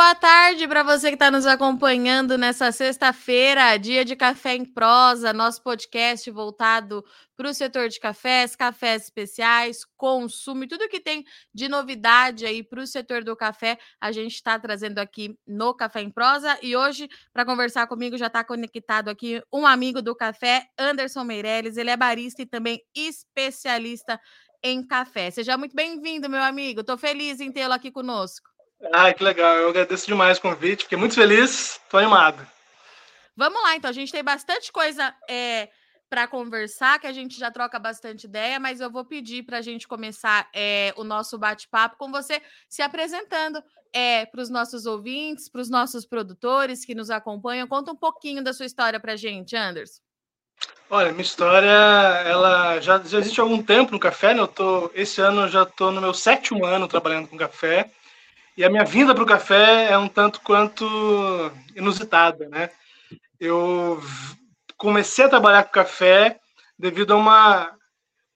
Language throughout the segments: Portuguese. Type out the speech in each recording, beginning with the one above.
Boa tarde para você que está nos acompanhando nessa sexta-feira, dia de Café em Prosa, nosso podcast voltado para o setor de cafés, cafés especiais, consumo e tudo que tem de novidade aí para o setor do café, a gente está trazendo aqui no Café em Prosa. E hoje, para conversar comigo, já está conectado aqui um amigo do café, Anderson Meirelles. Ele é barista e também especialista em café. Seja muito bem-vindo, meu amigo. Estou feliz em tê-lo aqui conosco. Ah, que legal. Eu agradeço demais o convite. Fiquei muito feliz. Estou animado. Vamos lá, então. A gente tem bastante coisa é, para conversar, que a gente já troca bastante ideia, mas eu vou pedir para a gente começar é, o nosso bate-papo com você se apresentando é, para os nossos ouvintes, para os nossos produtores que nos acompanham. Conta um pouquinho da sua história para a gente, Anderson. Olha, minha história, ela já, já existe há algum tempo no café, né? Eu tô, esse ano eu já estou no meu sétimo ano trabalhando com café. E a minha vinda para o café é um tanto quanto inusitada, né? Eu comecei a trabalhar com café devido a uma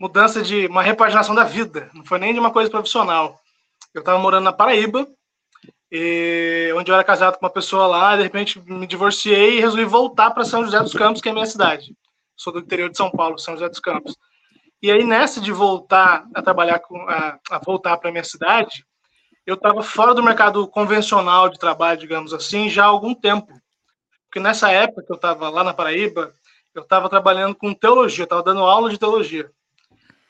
mudança de uma repaginação da vida, não foi nem de uma coisa profissional. Eu estava morando na Paraíba, e, onde eu era casado com uma pessoa lá, de repente me divorciei e resolvi voltar para São José dos Campos, que é a minha cidade. Sou do interior de São Paulo, São José dos Campos. E aí nessa de voltar a trabalhar com a, a voltar para minha cidade, eu estava fora do mercado convencional de trabalho, digamos assim, já há algum tempo. Porque nessa época que eu estava lá na Paraíba, eu estava trabalhando com teologia, estava dando aula de teologia.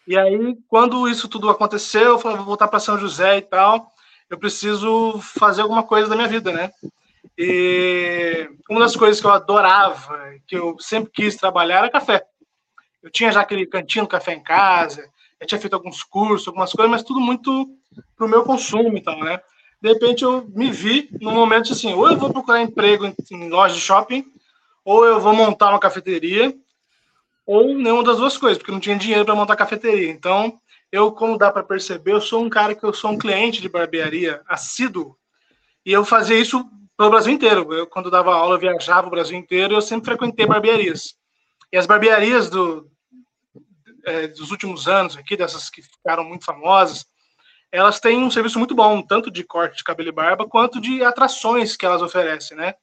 E aí, quando isso tudo aconteceu, eu falei, vou voltar para São José e tal, eu preciso fazer alguma coisa da minha vida, né? E uma das coisas que eu adorava, que eu sempre quis trabalhar, era café. Eu tinha já aquele cantinho café em casa, eu tinha feito alguns cursos, algumas coisas, mas tudo muito para o meu consumo e tal, né? De repente eu me vi num momento assim, ou eu vou procurar emprego em, loja de shopping, ou eu vou montar uma cafeteria, ou nenhuma das duas coisas, porque não tinha dinheiro para montar cafeteria. Então, eu, como dá para perceber, eu sou um cara que eu sou um cliente de barbearia assíduo, e eu fazia isso pelo Brasil inteiro. Eu, quando dava aula, eu viajava o Brasil inteiro, eu sempre frequentei barbearias. E as barbearias do, é, dos últimos anos aqui, dessas que ficaram muito famosas, elas têm um serviço muito bom, tanto de corte de cabelo e barba, quanto de atrações que elas oferecem, né?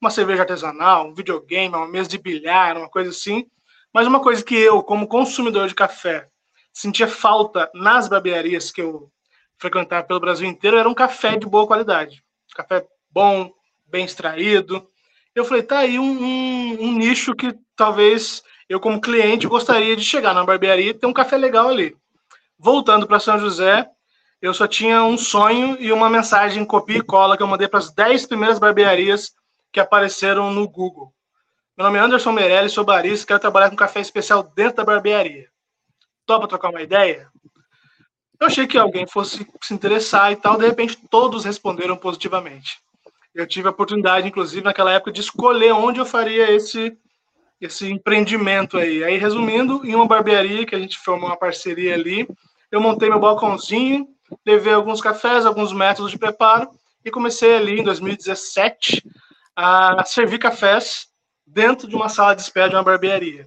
Uma cerveja artesanal, um videogame, uma mesa de bilhar, uma coisa assim. Mas uma coisa que eu, como consumidor de café, sentia falta nas barbearias que eu frequentava pelo Brasil inteiro, era um café de boa qualidade. Café bom, bem extraído. Eu falei, tá aí um, um, um nicho que talvez eu, como cliente, gostaria de chegar na barbearia e ter um café legal ali. Voltando para São José, eu só tinha um sonho e uma mensagem copia e cola que eu mandei para as 10 primeiras barbearias que apareceram no Google. Meu nome é Anderson Meirelles, sou barista, quero trabalhar com café especial dentro da barbearia. Topa trocar uma ideia? Eu achei que alguém fosse se interessar e tal, de repente todos responderam positivamente. Eu tive a oportunidade, inclusive, naquela época, de escolher onde eu faria esse, esse empreendimento aí. Aí, resumindo, em uma barbearia que a gente formou uma parceria ali, eu montei meu balcãozinho, levei alguns cafés, alguns métodos de preparo e comecei ali em 2017 a servir cafés dentro de uma sala de espera de uma barbearia.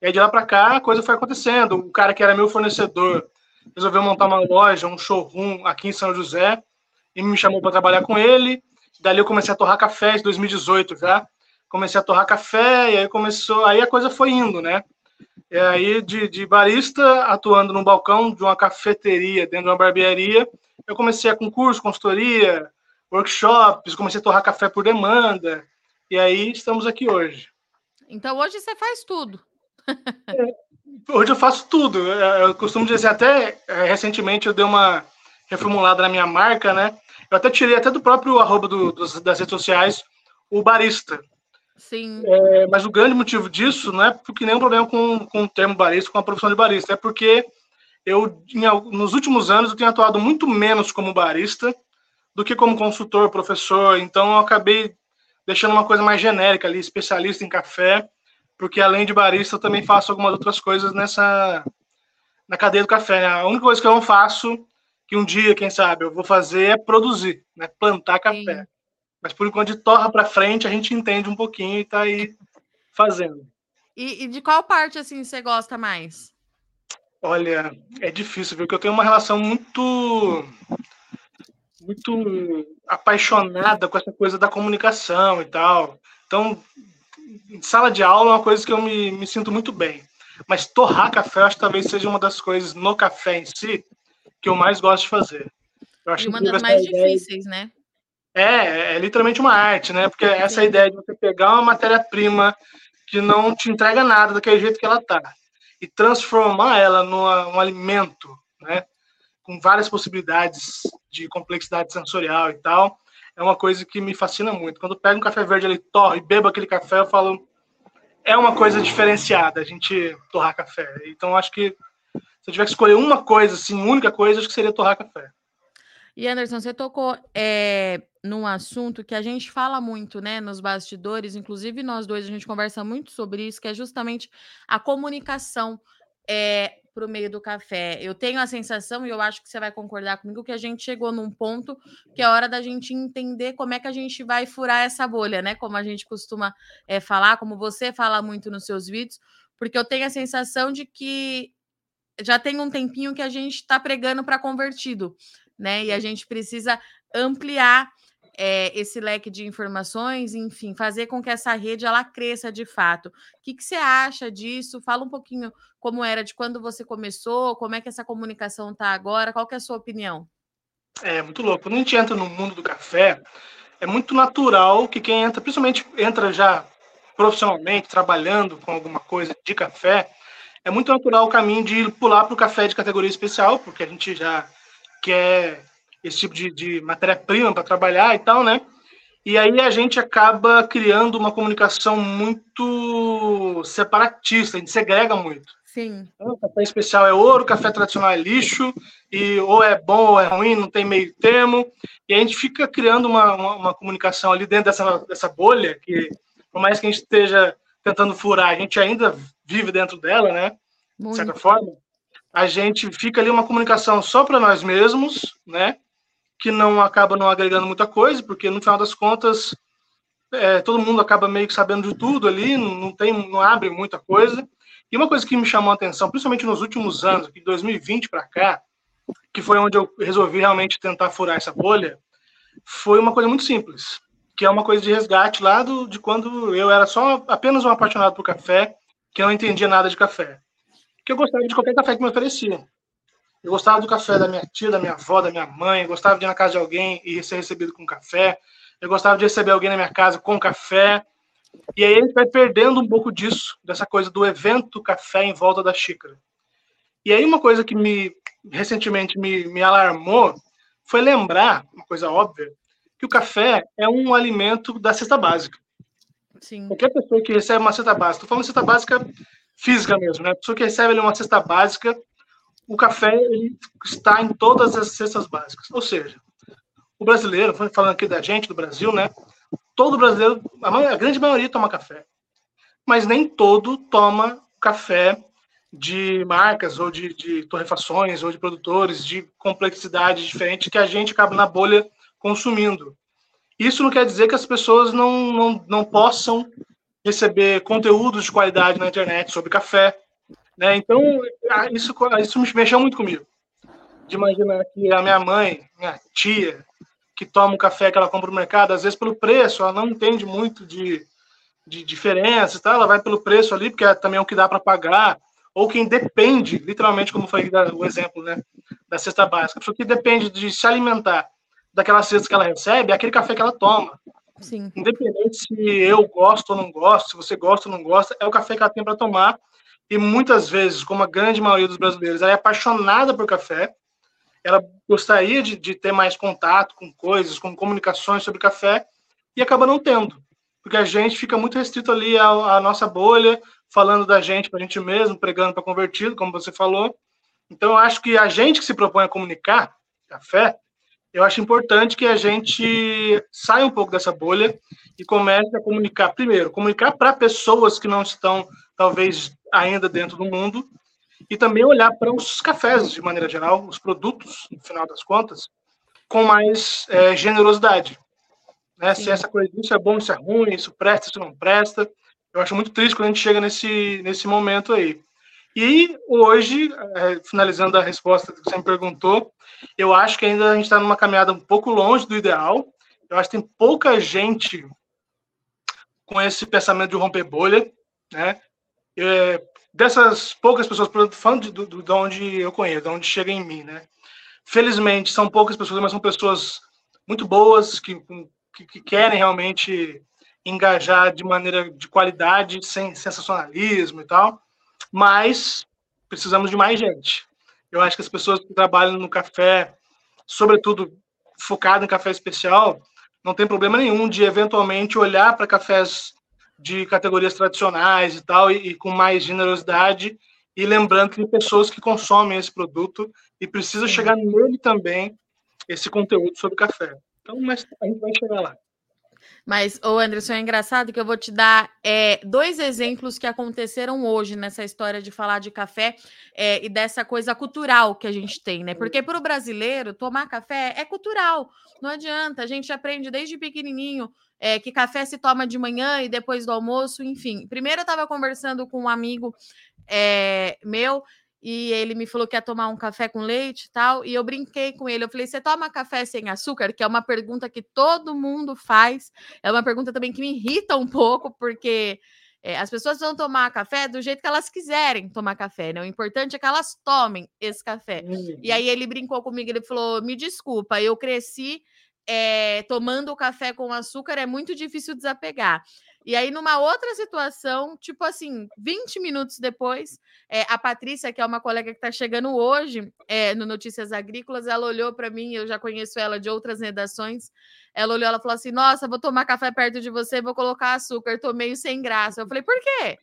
E aí de lá para cá a coisa foi acontecendo. O cara que era meu fornecedor resolveu montar uma loja, um showroom aqui em São José e me chamou para trabalhar com ele. Dali eu comecei a torrar café em 2018 já. Comecei a torrar café e aí começou, aí a coisa foi indo, né? E aí, de, de barista, atuando no balcão de uma cafeteria, dentro de uma barbearia, eu comecei a concurso, consultoria, workshops, comecei a torrar café por demanda, e aí estamos aqui hoje. Então, hoje você faz tudo. É, hoje eu faço tudo. Eu costumo dizer, até é, recentemente eu dei uma reformulada na minha marca, né? Eu até tirei até do próprio arroba do, das redes sociais o barista. Sim. É, mas o grande motivo disso não é porque nenhum problema com, com o termo barista, com a profissão de barista, é porque eu, em, nos últimos anos, eu tenho atuado muito menos como barista do que como consultor, professor. Então, eu acabei deixando uma coisa mais genérica ali, especialista em café, porque além de barista, eu também faço algumas outras coisas nessa na cadeia do café. Né? A única coisa que eu não faço, que um dia, quem sabe, eu vou fazer é produzir, né? plantar café. Sim. Mas por enquanto, de torra para frente, a gente entende um pouquinho e está aí fazendo. E, e, de qual parte assim você gosta mais? Olha, é difícil, viu? Porque eu tenho uma relação muito muito apaixonada com essa coisa da comunicação e tal. Então, sala de aula é uma coisa que eu me, me sinto muito bem. Mas torrar café, acho que talvez seja uma das coisas no café em si que eu mais gosto de fazer. Eu acho e uma das mais difíceis, né? É, é literalmente uma arte, né? Porque essa ideia de você pegar uma matéria-prima que não te entrega nada daquele jeito que ela tá e transformar ela num alimento, né? Com várias possibilidades de complexidade sensorial e tal, é uma coisa que me fascina muito. Quando eu pego um café verde ali, torro e bebo aquele café, eu falo, é uma coisa diferenciada a gente torrar café. Então, acho que se eu tiver que escolher uma coisa, assim, única coisa, acho que seria torrar café. E Anderson, você tocou é, num assunto que a gente fala muito, né, nos bastidores, inclusive nós dois a gente conversa muito sobre isso, que é justamente a comunicação é, para o meio do café. Eu tenho a sensação, e eu acho que você vai concordar comigo, que a gente chegou num ponto que é hora da gente entender como é que a gente vai furar essa bolha, né? Como a gente costuma é, falar, como você fala muito nos seus vídeos, porque eu tenho a sensação de que já tem um tempinho que a gente está pregando para convertido, né? E a gente precisa ampliar é, esse leque de informações, enfim, fazer com que essa rede ela cresça de fato. O que, que você acha disso? Fala um pouquinho como era de quando você começou, como é que essa comunicação está agora, qual que é a sua opinião? É muito louco. Quando a gente entra no mundo do café, é muito natural que quem entra, principalmente entra já profissionalmente, trabalhando com alguma coisa de café, é muito natural o caminho de pular para o café de categoria especial, porque a gente já quer esse tipo de, de matéria-prima para trabalhar e tal, né? E aí a gente acaba criando uma comunicação muito separatista, a gente segrega muito. Sim. O café especial é ouro, o café tradicional é lixo, e ou é bom ou é ruim, não tem meio termo. E a gente fica criando uma, uma, uma comunicação ali dentro dessa, dessa bolha, que por mais que a gente esteja tentando furar, a gente ainda vive dentro dela, né? Muito. De certa forma. A gente fica ali uma comunicação só para nós mesmos, né? que não acaba não agregando muita coisa, porque no final das contas é, todo mundo acaba meio que sabendo de tudo ali, não tem, não abre muita coisa. E uma coisa que me chamou a atenção, principalmente nos últimos anos, de 2020 para cá, que foi onde eu resolvi realmente tentar furar essa bolha, foi uma coisa muito simples, que é uma coisa de resgate lá do, de quando eu era só apenas um apaixonado por café, que não entendia nada de café. Que eu gostava de qualquer café que me oferecia. Eu gostava do café da minha tia, da minha avó, da minha mãe. gostava de ir na casa de alguém e ser recebido com café. Eu gostava de receber alguém na minha casa com café. E aí a gente vai perdendo um pouco disso, dessa coisa do evento café em volta da xícara. E aí uma coisa que me recentemente me, me alarmou foi lembrar, uma coisa óbvia, que o café é um alimento da cesta básica. Sim. Qualquer pessoa que recebe uma cesta básica, estou falando cesta básica física mesmo, né? A pessoa que recebe ali, uma cesta básica, o café ele está em todas as cestas básicas. Ou seja, o brasileiro, falando aqui da gente, do Brasil, né? Todo brasileiro, a, maioria, a grande maioria toma café. Mas nem todo toma café de marcas ou de, de torrefações ou de produtores de complexidade diferente que a gente acaba na bolha consumindo. Isso não quer dizer que as pessoas não, não, não possam receber conteúdos de qualidade na internet sobre café, né? Então, isso, isso me mexeu muito comigo. De imaginar que a minha mãe, minha tia, que toma um café que ela compra no mercado, às vezes pelo preço, ela não entende muito de, de diferença, tá? ela vai pelo preço ali, porque é também o que dá para pagar, ou quem depende, literalmente, como foi o exemplo né, da cesta básica, a pessoa que depende de se alimentar daquela cesta que ela recebe, é aquele café que ela toma. Sim. Independente se eu gosto ou não gosto, se você gosta ou não gosta, é o café que ela tem para tomar e muitas vezes, como a grande maioria dos brasileiros, ela é apaixonada por café, ela gostaria de, de ter mais contato com coisas, com comunicações sobre café, e acaba não tendo, porque a gente fica muito restrito ali à, à nossa bolha, falando da gente para a gente mesmo, pregando para convertido, como você falou. Então, eu acho que a gente que se propõe a comunicar café, eu acho importante que a gente saia um pouco dessa bolha e comece a comunicar, primeiro, comunicar para pessoas que não estão, talvez, ainda dentro do mundo, e também olhar para os cafés, de maneira geral, os produtos, no final das contas, com mais é, generosidade. Né? Se essa coisa, isso é bom, isso é ruim, isso presta, isso não presta. Eu acho muito triste quando a gente chega nesse, nesse momento aí. E hoje, é, finalizando a resposta que você me perguntou, eu acho que ainda a gente está numa caminhada um pouco longe do ideal. Eu acho que tem pouca gente com esse pensamento de romper bolha, né? É, dessas poucas pessoas, falando de, de, de onde eu conheço, de onde chega em mim, né? Felizmente, são poucas pessoas, mas são pessoas muito boas, que, que, que querem realmente engajar de maneira de qualidade, sem sensacionalismo e tal mas precisamos de mais gente. Eu acho que as pessoas que trabalham no café, sobretudo focado em café especial, não tem problema nenhum de eventualmente olhar para cafés de categorias tradicionais e tal, e, e, com mais generosidade, e lembrando que tem pessoas que consomem esse produto e precisa chegar nele também esse conteúdo sobre café. Então, mas a gente vai chegar lá. Mas, ô Anderson, é engraçado que eu vou te dar é, dois exemplos que aconteceram hoje nessa história de falar de café é, e dessa coisa cultural que a gente tem, né? Porque para o brasileiro, tomar café é cultural. Não adianta, a gente aprende desde pequenininho é, que café se toma de manhã e depois do almoço, enfim. Primeiro eu estava conversando com um amigo é, meu e ele me falou que ia tomar um café com leite e tal, e eu brinquei com ele. Eu falei: "Você toma café sem açúcar?", que é uma pergunta que todo mundo faz. É uma pergunta também que me irrita um pouco, porque é, as pessoas vão tomar café do jeito que elas quiserem tomar café, né? O importante é que elas tomem esse café. Uhum. E aí ele brincou comigo, ele falou: "Me desculpa, eu cresci é, tomando café com açúcar, é muito difícil desapegar". E aí, numa outra situação, tipo assim, 20 minutos depois, é, a Patrícia, que é uma colega que está chegando hoje é, no Notícias Agrícolas, ela olhou para mim, eu já conheço ela de outras redações. Ela olhou, ela falou assim: Nossa, vou tomar café perto de você, vou colocar açúcar, tô meio sem graça. Eu falei: Por quê?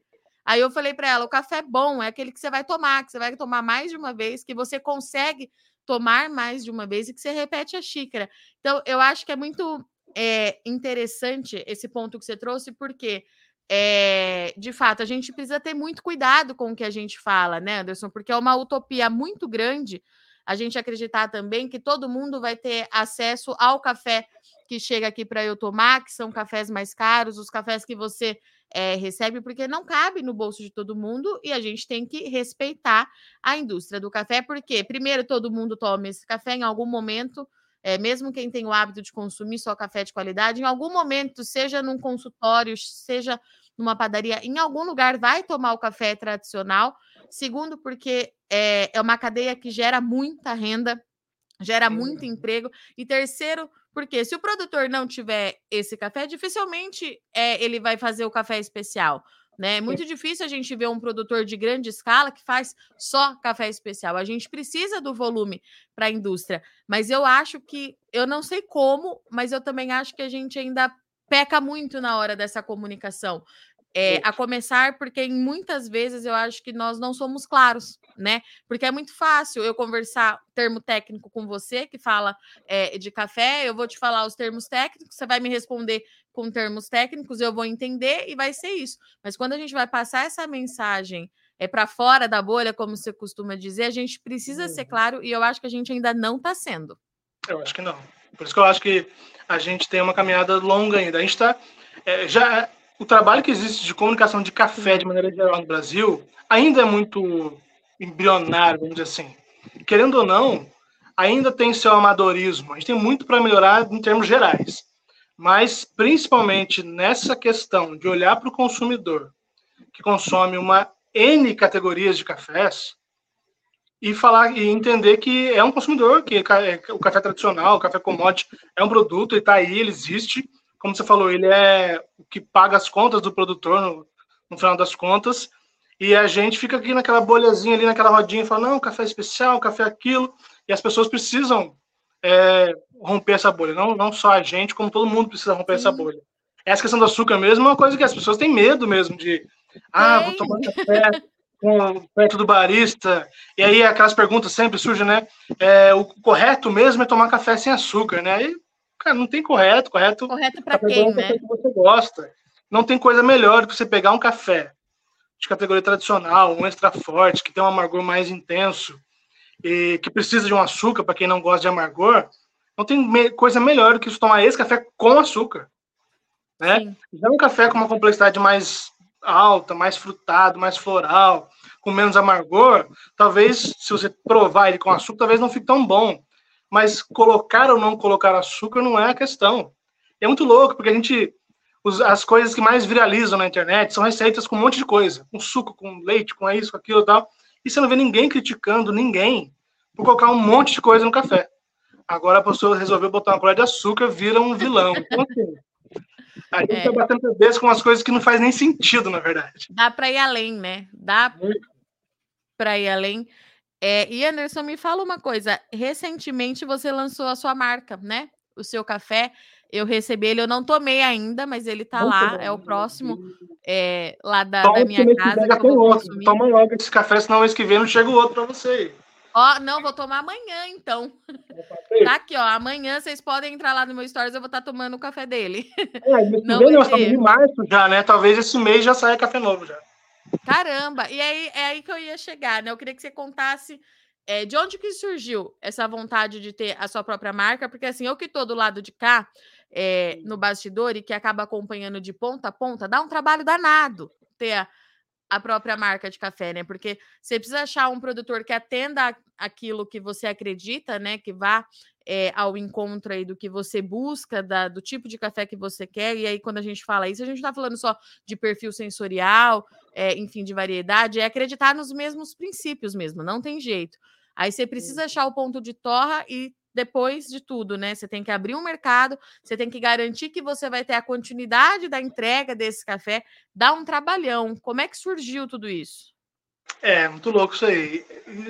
Aí eu falei para ela: o café bom é aquele que você vai tomar, que você vai tomar mais de uma vez, que você consegue tomar mais de uma vez e que você repete a xícara. Então, eu acho que é muito é interessante esse ponto que você trouxe, porque é, de fato a gente precisa ter muito cuidado com o que a gente fala, né, Anderson? Porque é uma utopia muito grande a gente acreditar também que todo mundo vai ter acesso ao café que chega aqui para eu tomar, que são cafés mais caros, os cafés que você é, recebe, porque não cabe no bolso de todo mundo e a gente tem que respeitar a indústria do café, porque primeiro todo mundo toma esse café em algum momento é, mesmo quem tem o hábito de consumir só café de qualidade, em algum momento, seja num consultório, seja numa padaria, em algum lugar vai tomar o café tradicional. Segundo, porque é, é uma cadeia que gera muita renda, gera muito emprego. E terceiro, porque se o produtor não tiver esse café, dificilmente é, ele vai fazer o café especial. Né? É muito difícil a gente ver um produtor de grande escala que faz só café especial. A gente precisa do volume para a indústria, mas eu acho que eu não sei como, mas eu também acho que a gente ainda peca muito na hora dessa comunicação. É, a começar porque muitas vezes eu acho que nós não somos claros, né? Porque é muito fácil eu conversar termo técnico com você que fala é, de café, eu vou te falar os termos técnicos, você vai me responder com termos técnicos, eu vou entender e vai ser isso. Mas quando a gente vai passar essa mensagem é para fora da bolha, como você costuma dizer, a gente precisa ser uhum. claro e eu acho que a gente ainda não está sendo. Eu acho que não. Por isso que eu acho que a gente tem uma caminhada longa ainda. A gente está é, já o trabalho que existe de comunicação de café de maneira geral no Brasil ainda é muito embrionário, vamos dizer assim. Querendo ou não, ainda tem seu amadorismo. A gente tem muito para melhorar em termos gerais. Mas, principalmente nessa questão de olhar para o consumidor, que consome uma N categorias de cafés, e falar e entender que é um consumidor, que é o café tradicional, o café commodity é um produto, ele está aí, ele existe. Como você falou, ele é o que paga as contas do produtor no, no final das contas. E a gente fica aqui naquela bolhazinha ali, naquela rodinha, fala, não, café especial, café aquilo. E as pessoas precisam é, romper essa bolha. Não, não só a gente, como todo mundo precisa romper essa bolha. Essa questão do açúcar mesmo é uma coisa que as pessoas têm medo mesmo de. Ah, vou tomar café com, perto do barista. E aí aquelas perguntas sempre surgem, né? É, o correto mesmo é tomar café sem açúcar, né? Aí, cara, não tem correto. Correto, correto para quem, né? Que você gosta. Não tem coisa melhor do que você pegar um café de categoria tradicional, um extra forte, que tem um amargor mais intenso, e que precisa de um açúcar, para quem não gosta de amargor, não tem me coisa melhor do que tomar esse café com açúcar. Né? Já um café com uma complexidade mais alta, mais frutado, mais floral, com menos amargor, talvez, se você provar ele com açúcar, talvez não fique tão bom. Mas colocar ou não colocar açúcar não é a questão. E é muito louco, porque a gente. As coisas que mais viralizam na internet são receitas com um monte de coisa. Com suco, com leite, com isso, com aquilo e tal. E você não vê ninguém criticando ninguém por colocar um monte de coisa no café. Agora a pessoa resolveu botar uma colher de açúcar, vira um vilão. Então, assim, a gente é. tá batendo cabeça com umas coisas que não faz nem sentido, na verdade. Dá para ir além, né? Dá para ir além. É, e Anderson, me fala uma coisa. Recentemente você lançou a sua marca, né? O seu café. Eu recebi ele, eu não tomei ainda, mas ele tá não lá, é o próximo é, lá da, da minha casa. Toma logo esse café, senão mês que vem não chega o outro para você. Ó, não, vou tomar amanhã, então. Tá aqui, ó. Amanhã vocês podem entrar lá no meu stories, eu vou estar tá tomando o café dele. É, não vem, nós estamos em março já, né? Talvez esse mês já saia café novo já. Caramba! E aí é aí que eu ia chegar, né? Eu queria que você contasse é, de onde que surgiu essa vontade de ter a sua própria marca, porque assim, eu que estou do lado de cá, é, no bastidor, e que acaba acompanhando de ponta a ponta, dá um trabalho danado ter a, a própria marca de café, né? Porque você precisa achar um produtor que atenda aquilo que você acredita, né? Que vá é, ao encontro aí do que você busca, da, do tipo de café que você quer. E aí, quando a gente fala isso, a gente está falando só de perfil sensorial, é, enfim, de variedade, é acreditar nos mesmos princípios mesmo, não tem jeito. Aí você precisa achar o ponto de torra e depois de tudo, né? Você tem que abrir um mercado, você tem que garantir que você vai ter a continuidade da entrega desse café, dá um trabalhão. Como é que surgiu tudo isso? É, muito louco isso aí.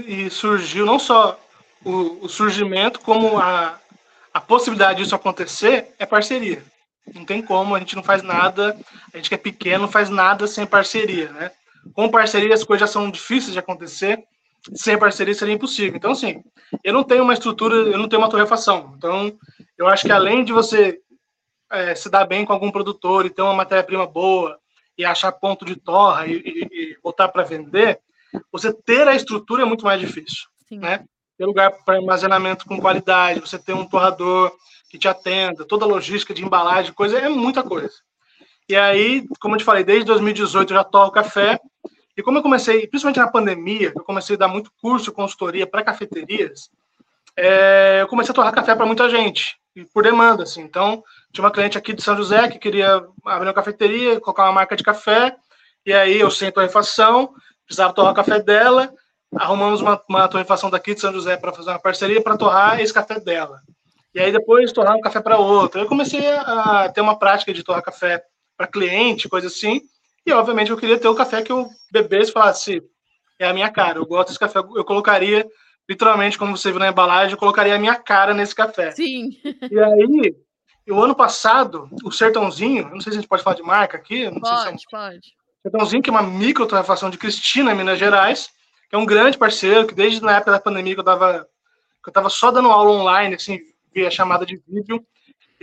E surgiu não só o, o surgimento, como a, a possibilidade disso acontecer é parceria. Não tem como, a gente não faz nada, a gente que é pequeno faz nada sem parceria, né? Com parceria as coisas já são difíceis de acontecer, sem parceria seria impossível. Então, assim, eu não tenho uma estrutura, eu não tenho uma torrefação. Então, eu acho que além de você é, se dar bem com algum produtor e ter uma matéria-prima boa e achar ponto de torra e, e, e botar para vender, você ter a estrutura é muito mais difícil, Sim. né? Ter lugar para armazenamento com qualidade, você ter um torrador que te atenda, toda a logística de embalagem, coisa, é muita coisa. E aí, como eu te falei, desde 2018 eu já torro café, e como eu comecei, principalmente na pandemia, eu comecei a dar muito curso, consultoria para cafeterias, é, eu comecei a torrar café para muita gente, por demanda, assim. Então, tinha uma cliente aqui de São José que queria abrir uma cafeteria, colocar uma marca de café, e aí eu sem torrefação, precisava torrar o café dela, arrumamos uma, uma torrefação daqui de São José para fazer uma parceria para torrar esse café dela. E aí depois torrar um café para outra. Eu comecei a ter uma prática de torrar café para cliente, coisa assim, e, obviamente, eu queria ter o café que eu bebesse e falasse, é a minha cara, eu gosto desse café, eu colocaria, literalmente, como você viu na embalagem, eu colocaria a minha cara nesse café. Sim. E aí, o ano passado, o Sertãozinho, não sei se a gente pode falar de marca aqui. Não pode, sei se é pode. Sertãozinho, que é uma micro torrefação de Cristina, Minas Gerais, que é um grande parceiro, que desde na época da pandemia que eu tava, que eu tava só dando aula online, assim, via chamada de vídeo,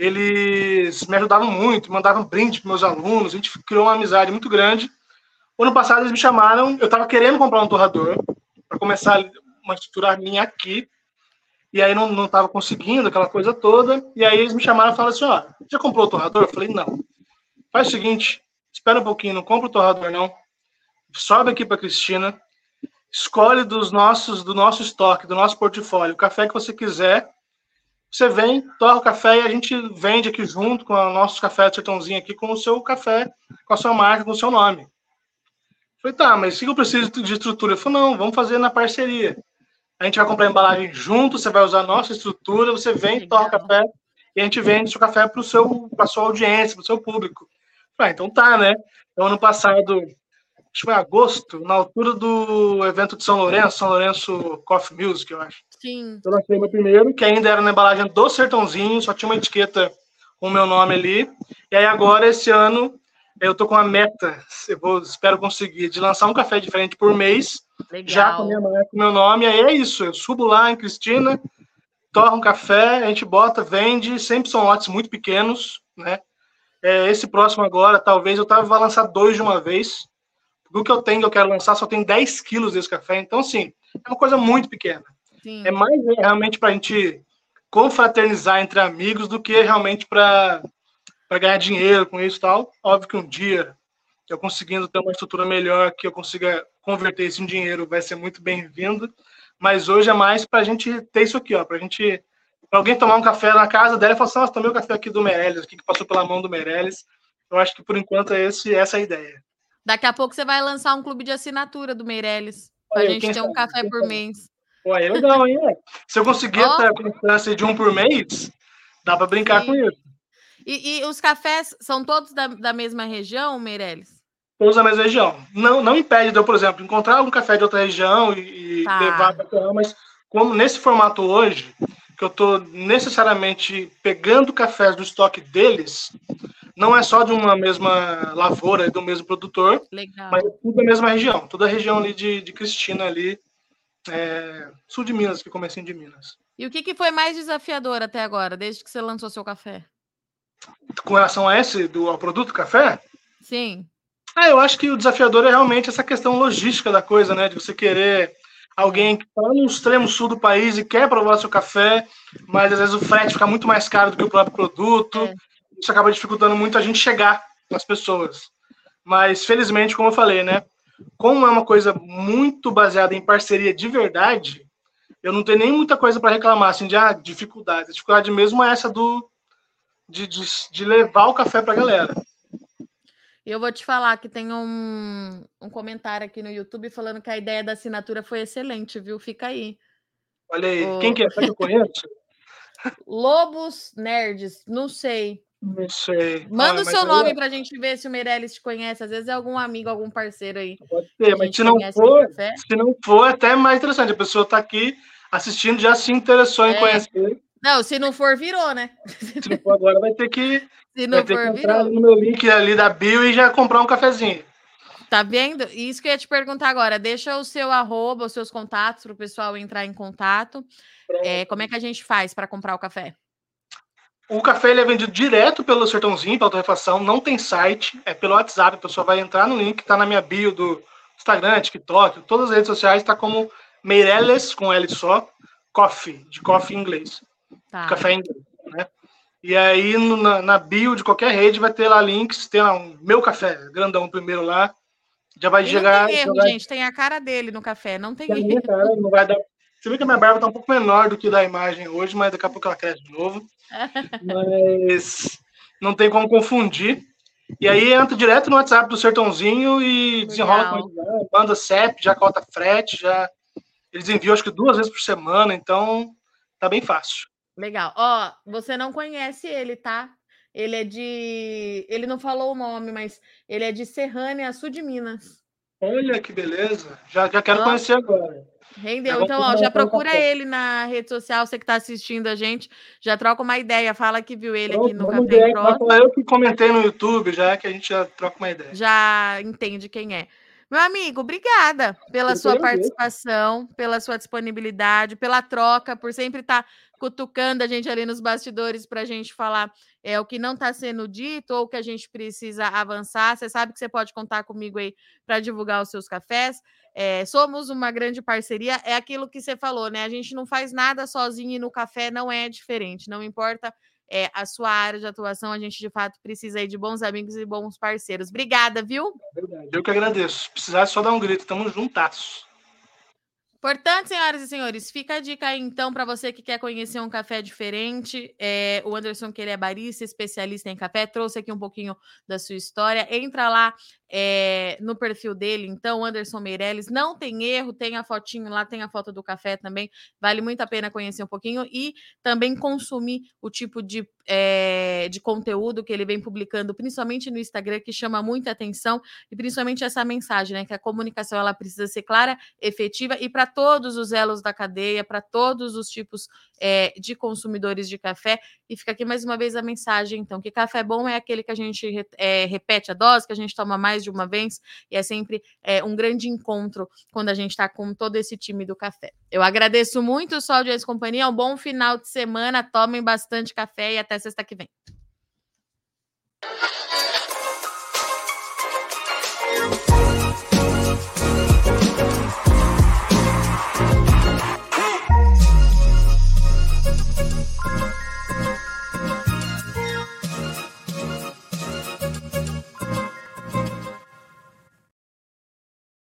eles me ajudavam muito, mandavam brinde para meus alunos, a gente criou uma amizade muito grande. Ano passado eles me chamaram, eu estava querendo comprar um torrador para começar uma estrutura minha aqui, e aí não estava conseguindo aquela coisa toda, e aí eles me chamaram e falaram assim, ó, já comprou o torrador? Eu falei, não. Faz o seguinte, espera um pouquinho, não compra o torrador não, sobe aqui para Cristina, escolhe dos nossos, do nosso estoque, do nosso portfólio, o café que você quiser, você vem, torra o café e a gente vende aqui junto com o nosso café de sertãozinho aqui, com o seu café, com a sua marca, com o seu nome. Eu falei, tá, mas se eu preciso de estrutura? Eu falei, não, vamos fazer na parceria. A gente vai comprar a embalagem junto, você vai usar a nossa estrutura, você vem, torra o café e a gente vende o seu café para a sua audiência, para o seu público. Eu falei, ah, então tá, né? Então, ano passado, acho que foi agosto, na altura do evento de São Lourenço, São Lourenço Coffee Music, eu acho. Sim. Eu lancei meu primeiro, que ainda era na embalagem do Sertãozinho, só tinha uma etiqueta com o meu nome ali. E aí agora, esse ano, eu tô com a meta, eu vou, espero conseguir, de lançar um café diferente por mês, Legal. já com a minha marca, com meu nome. E aí é isso, eu subo lá em Cristina, torro um café, a gente bota, vende, sempre são lotes muito pequenos, né? É, esse próximo agora, talvez eu tava, vou lançar dois de uma vez, do que eu tenho, eu quero lançar, só tem 10 quilos desse café. Então, assim, é uma coisa muito pequena. Sim. É mais é, realmente para a gente confraternizar entre amigos do que realmente para ganhar dinheiro com isso e tal. Óbvio que um dia eu conseguindo ter uma estrutura melhor, que eu consiga converter isso em dinheiro, vai ser muito bem-vindo. Mas hoje é mais para a gente ter isso aqui, ó, para a gente pra alguém tomar um café na casa dela e falar assim, nossa, tomei o café aqui do Meirelles, aqui que passou pela mão do Meirelles. Eu acho que por enquanto é esse, essa a ideia. Daqui a pouco você vai lançar um clube de assinatura do Meirelles, para a gente ter um café por mês. Pô, é legal, hein? Se eu conseguir oh. a constância de um por mês, dá para brincar Sim. com isso. E, e, os cafés são todos da, da mesma região, Meirelles? Todos da mesma região. Não, não impede de eu, por exemplo, encontrar um café de outra região e, tá. levar para cá, mas como nesse formato hoje, que eu estou necessariamente pegando cafés do estoque deles, não é só de uma mesma lavoura e do mesmo produtor, Legal. mas é tudo da mesma região, toda a região ali de, de Cristina ali, é, sul de Minas, que comecinho de Minas. E o que, que foi mais desafiador até agora, desde que você lançou seu café? Com relação a esse, do, ao produto café? Sim. Ah, eu acho que o desafiador é realmente essa questão logística da coisa, né? De você querer alguém que está no extremo sul do país e quer provar seu café, mas às vezes o frete fica muito mais caro do que o próprio produto. É. Isso acaba dificultando muito a gente chegar nas pessoas. Mas felizmente, como eu falei, né? Como é uma coisa muito baseada em parceria de verdade, eu não tenho nem muita coisa para reclamar assim de ah, dificuldade. A dificuldade mesmo é essa do de, de, de levar o café para a galera. Eu vou te falar que tem um, um comentário aqui no YouTube falando que a ideia da assinatura foi excelente, viu? Fica aí. Olha aí, o... quem que é? que eu conheço? Lobos Nerds, não sei. Não sei. Manda ah, o seu nome é... para a gente ver se o Meirelles te conhece. Às vezes é algum amigo, algum parceiro aí. Pode ser, mas se não, for, se não for, é até mais interessante. A pessoa está aqui assistindo, já se interessou é. em conhecer. Não, se não for, virou, né? Se não for agora, vai ter que, se não vai ter for, que entrar virou. no meu link ali da bio e já comprar um cafezinho. Tá vendo? Isso que eu ia te perguntar agora. Deixa o seu arroba, os seus contatos para o pessoal entrar em contato. É, como é que a gente faz para comprar o café? O café ele é vendido direto pelo Sertãozinho, pela torrefação, não tem site, é pelo WhatsApp. A pessoa vai entrar no link que está na minha bio do Instagram, TikTok, todas as redes sociais, está como Meirelles, com L só, coffee, de coffee em inglês. Tá. Café em inglês, né? E aí na, na, bio de qualquer rede vai ter lá links, tem lá um meu café, grandão primeiro lá. Já vai chegar. Não tem erro, jogar... gente, tem a cara dele no café, não tem, tem erro. Cara, não vai dar... Você vê que a minha barba tá um pouco menor do que da imagem hoje, mas daqui a pouco ela cresce de novo. mas não tem como confundir. E aí entra direto no WhatsApp do Sertãozinho e desenrola com ele, manda CEP, já cota frete, já. Eles enviam acho que duas vezes por semana, então tá bem fácil. Legal. Ó, você não conhece ele, tá? Ele é de. Ele não falou o nome, mas ele é de Serrânia, sul de Minas. Olha que beleza. Já, já quero conhecer agora. Rendeu. então, ó, já procura ele na rede social, você que está assistindo a gente, já troca uma ideia, fala que viu ele aqui no Café Pro. Eu que comentei no YouTube, já que a gente já troca uma ideia. Já entende quem é. Meu amigo, obrigada pela eu sua participação, pela sua disponibilidade, pela troca, por sempre estar tá cutucando a gente ali nos bastidores para a gente falar é, o que não está sendo dito ou o que a gente precisa avançar. Você sabe que você pode contar comigo aí para divulgar os seus cafés. É, somos uma grande parceria, é aquilo que você falou, né? A gente não faz nada sozinho e no café não é diferente, não importa é, a sua área de atuação, a gente de fato precisa aí de bons amigos e bons parceiros. Obrigada, viu? É verdade. Eu que agradeço. Se precisar, é só dar um grito, tamo juntasso. Portanto, senhoras e senhores, fica a dica aí então para você que quer conhecer um café diferente. É, o Anderson, que ele é barista, especialista em café, trouxe aqui um pouquinho da sua história. Entra lá é, no perfil dele, então, Anderson Meirelles. Não tem erro, tem a fotinho lá, tem a foto do café também. Vale muito a pena conhecer um pouquinho e também consumir o tipo de, é, de conteúdo que ele vem publicando, principalmente no Instagram, que chama muita atenção, e principalmente essa mensagem, né? Que a comunicação ela precisa ser clara, efetiva e para todos os elos da cadeia, para todos os tipos é, de consumidores de café. E fica aqui mais uma vez a mensagem, então, que café bom é aquele que a gente é, repete a dose, que a gente toma mais de uma vez, e é sempre é, um grande encontro quando a gente está com todo esse time do café. Eu agradeço muito o Sol de Ex-Companhia, um bom final de semana, tomem bastante café e até sexta que vem.